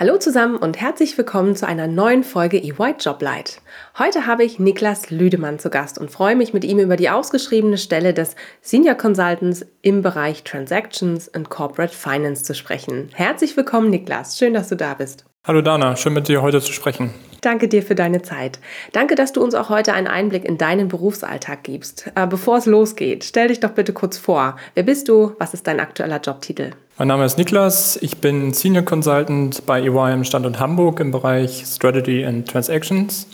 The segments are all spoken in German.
Hallo zusammen und herzlich willkommen zu einer neuen Folge EY Joblight. Heute habe ich Niklas Lüdemann zu Gast und freue mich mit ihm über die ausgeschriebene Stelle des Senior Consultants im Bereich Transactions and Corporate Finance zu sprechen. Herzlich willkommen, Niklas. Schön, dass du da bist. Hallo Dana, schön mit dir heute zu sprechen. Danke dir für deine Zeit. Danke, dass du uns auch heute einen Einblick in deinen Berufsalltag gibst. Äh, bevor es losgeht, stell dich doch bitte kurz vor. Wer bist du? Was ist dein aktueller Jobtitel? Mein Name ist Niklas. Ich bin Senior Consultant bei EY im Standort Hamburg im Bereich Strategy and Transactions.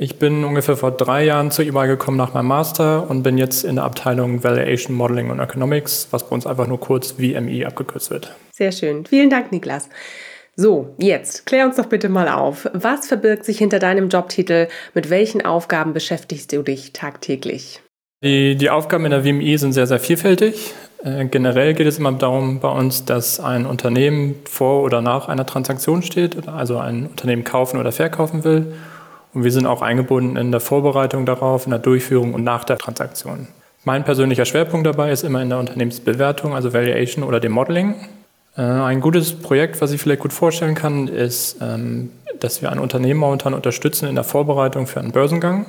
Ich bin ungefähr vor drei Jahren zu EY gekommen nach meinem Master und bin jetzt in der Abteilung Valuation Modeling und Economics, was bei uns einfach nur kurz VME abgekürzt wird. Sehr schön. Vielen Dank, Niklas. So, jetzt klär uns doch bitte mal auf. Was verbirgt sich hinter deinem Jobtitel? Mit welchen Aufgaben beschäftigst du dich tagtäglich? Die, die Aufgaben in der WMI sind sehr, sehr vielfältig. Äh, generell geht es immer darum bei uns, dass ein Unternehmen vor oder nach einer Transaktion steht, also ein Unternehmen kaufen oder verkaufen will. Und wir sind auch eingebunden in der Vorbereitung darauf, in der Durchführung und nach der Transaktion. Mein persönlicher Schwerpunkt dabei ist immer in der Unternehmensbewertung, also Valuation oder dem Modeling. Äh, ein gutes Projekt, was ich vielleicht gut vorstellen kann, ist, ähm, dass wir ein Unternehmen momentan unterstützen in der Vorbereitung für einen Börsengang.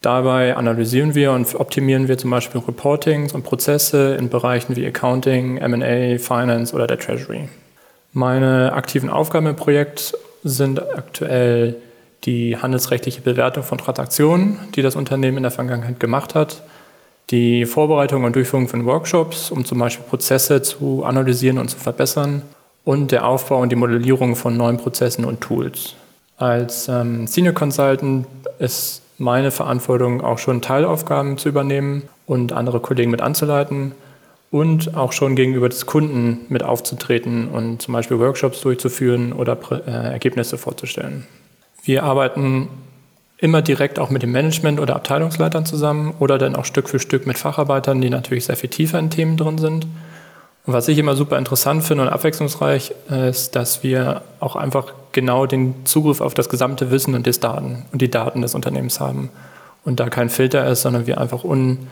Dabei analysieren wir und optimieren wir zum Beispiel Reportings und Prozesse in Bereichen wie Accounting, MA, Finance oder der Treasury. Meine aktiven Aufgaben im Projekt sind aktuell die handelsrechtliche Bewertung von Transaktionen, die das Unternehmen in der Vergangenheit gemacht hat, die Vorbereitung und Durchführung von Workshops, um zum Beispiel Prozesse zu analysieren und zu verbessern und der Aufbau und die Modellierung von neuen Prozessen und Tools. Als ähm, Senior Consultant ist meine Verantwortung auch schon Teilaufgaben zu übernehmen und andere Kollegen mit anzuleiten und auch schon gegenüber des Kunden mit aufzutreten und zum Beispiel Workshops durchzuführen oder äh, Ergebnisse vorzustellen. Wir arbeiten immer direkt auch mit dem Management oder Abteilungsleitern zusammen oder dann auch Stück für Stück mit Facharbeitern, die natürlich sehr viel tiefer in Themen drin sind. Und was ich immer super interessant finde und abwechslungsreich ist, dass wir auch einfach genau den Zugriff auf das gesamte Wissen und die Daten und die Daten des Unternehmens haben. Und da kein Filter ist, sondern wir einfach un,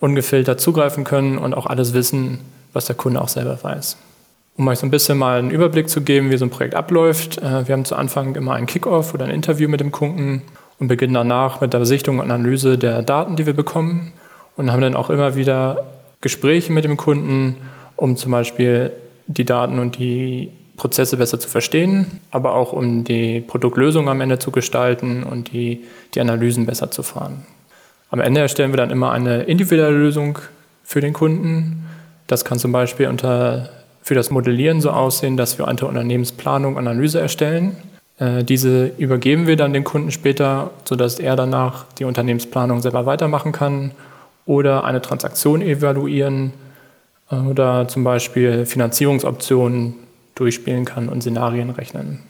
ungefiltert zugreifen können und auch alles wissen, was der Kunde auch selber weiß. Um euch so ein bisschen mal einen Überblick zu geben, wie so ein Projekt abläuft. Äh, wir haben zu Anfang immer einen Kickoff oder ein Interview mit dem Kunden und beginnen danach mit der Sichtung und Analyse der Daten, die wir bekommen und haben dann auch immer wieder Gespräche mit dem Kunden, um zum Beispiel die Daten und die Prozesse besser zu verstehen, aber auch um die Produktlösung am Ende zu gestalten und die, die Analysen besser zu fahren. Am Ende erstellen wir dann immer eine individuelle Lösung für den Kunden. Das kann zum Beispiel unter, für das Modellieren so aussehen, dass wir unter Unternehmensplanung Analyse erstellen diese übergeben wir dann dem Kunden später, sodass er danach die Unternehmensplanung selber weitermachen kann oder eine Transaktion evaluieren äh, oder zum Beispiel Finanzierungsoptionen durchspielen kann und Szenarien rechnen.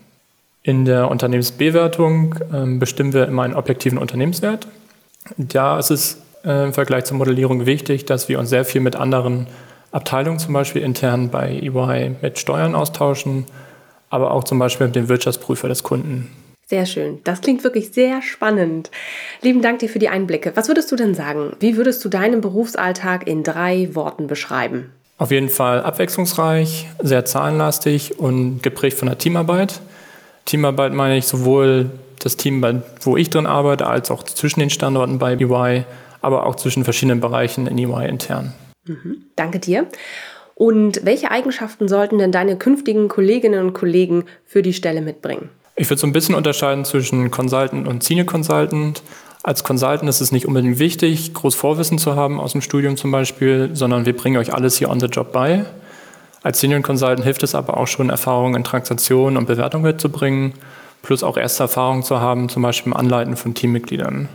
In der Unternehmensbewertung ähm, bestimmen wir immer einen objektiven Unternehmenswert. Da ist es äh, im Vergleich zur Modellierung wichtig, dass wir uns sehr viel mit anderen Abteilungen, zum Beispiel intern bei EY, mit Steuern austauschen aber auch zum Beispiel mit dem Wirtschaftsprüfer des Kunden. Sehr schön. Das klingt wirklich sehr spannend. Lieben Dank dir für die Einblicke. Was würdest du denn sagen? Wie würdest du deinen Berufsalltag in drei Worten beschreiben? Auf jeden Fall abwechslungsreich, sehr zahlenlastig und geprägt von der Teamarbeit. Teamarbeit meine ich sowohl das Team, wo ich drin arbeite, als auch zwischen den Standorten bei EY, aber auch zwischen verschiedenen Bereichen in EY intern. Mhm. Danke dir. Und welche Eigenschaften sollten denn deine künftigen Kolleginnen und Kollegen für die Stelle mitbringen? Ich würde so ein bisschen unterscheiden zwischen Consultant und Senior Consultant. Als Consultant ist es nicht unbedingt wichtig, groß Vorwissen zu haben aus dem Studium zum Beispiel, sondern wir bringen euch alles hier on the job bei. Als Senior Consultant hilft es aber auch schon, Erfahrungen in Transaktionen und Bewertung mitzubringen, plus auch erste Erfahrungen zu haben, zum Beispiel im Anleiten von Teammitgliedern.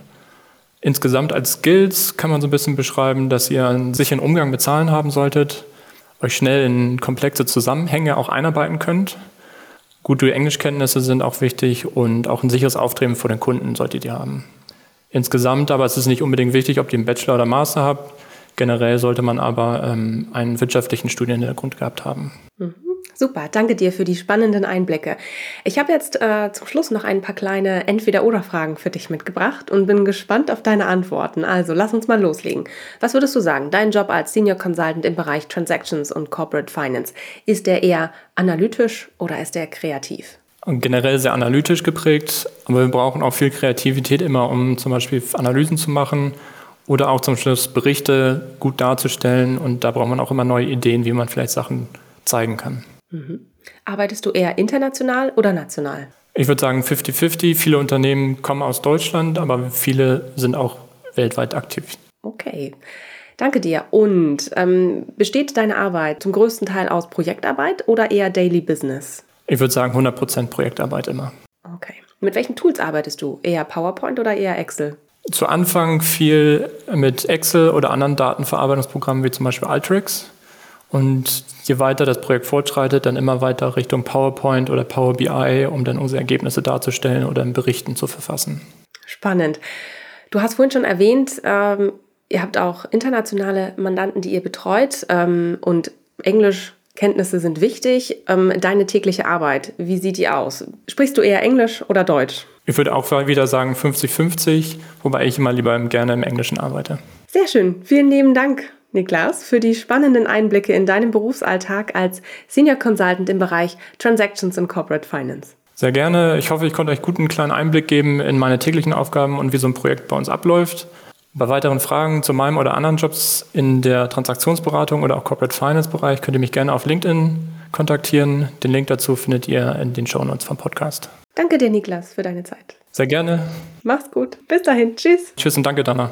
Insgesamt als Skills kann man so ein bisschen beschreiben, dass ihr einen sicheren Umgang mit Zahlen haben solltet, euch schnell in komplexe Zusammenhänge auch einarbeiten könnt. Gute Englischkenntnisse sind auch wichtig und auch ein sicheres Auftreten vor den Kunden solltet ihr haben. Insgesamt aber ist es nicht unbedingt wichtig, ob ihr einen Bachelor oder Master habt. Generell sollte man aber ähm, einen wirtschaftlichen Studienhintergrund gehabt haben. Mhm. Super, danke dir für die spannenden Einblicke. Ich habe jetzt äh, zum Schluss noch ein paar kleine Entweder-Oder-Fragen für dich mitgebracht und bin gespannt auf deine Antworten. Also lass uns mal loslegen. Was würdest du sagen, dein Job als Senior Consultant im Bereich Transactions und Corporate Finance, ist der eher analytisch oder ist der kreativ? Generell sehr analytisch geprägt, aber wir brauchen auch viel Kreativität immer, um zum Beispiel Analysen zu machen oder auch zum Schluss Berichte gut darzustellen. Und da braucht man auch immer neue Ideen, wie man vielleicht Sachen zeigen kann. Mhm. Arbeitest du eher international oder national? Ich würde sagen 50-50. Viele Unternehmen kommen aus Deutschland, aber viele sind auch weltweit aktiv. Okay. Danke dir. Und ähm, besteht deine Arbeit zum größten Teil aus Projektarbeit oder eher Daily Business? Ich würde sagen 100% Projektarbeit immer. Okay. Mit welchen Tools arbeitest du? Eher PowerPoint oder eher Excel? Zu Anfang viel mit Excel oder anderen Datenverarbeitungsprogrammen wie zum Beispiel Alteryx. Und je weiter das Projekt fortschreitet, dann immer weiter Richtung PowerPoint oder Power BI, um dann unsere Ergebnisse darzustellen oder in Berichten zu verfassen. Spannend. Du hast vorhin schon erwähnt, ähm, ihr habt auch internationale Mandanten, die ihr betreut ähm, und Englischkenntnisse sind wichtig. Ähm, deine tägliche Arbeit, wie sieht die aus? Sprichst du eher Englisch oder Deutsch? Ich würde auch wieder sagen 50-50, wobei ich immer lieber gerne im Englischen arbeite. Sehr schön. Vielen lieben Dank. Niklas, für die spannenden Einblicke in deinen Berufsalltag als Senior Consultant im Bereich Transactions und Corporate Finance. Sehr gerne. Ich hoffe, ich konnte euch gut einen kleinen Einblick geben in meine täglichen Aufgaben und wie so ein Projekt bei uns abläuft. Bei weiteren Fragen zu meinem oder anderen Jobs in der Transaktionsberatung oder auch Corporate Finance Bereich könnt ihr mich gerne auf LinkedIn kontaktieren. Den Link dazu findet ihr in den Show Notes vom Podcast. Danke dir, Niklas, für deine Zeit. Sehr gerne. Mach's gut. Bis dahin. Tschüss. Tschüss und danke, Dana.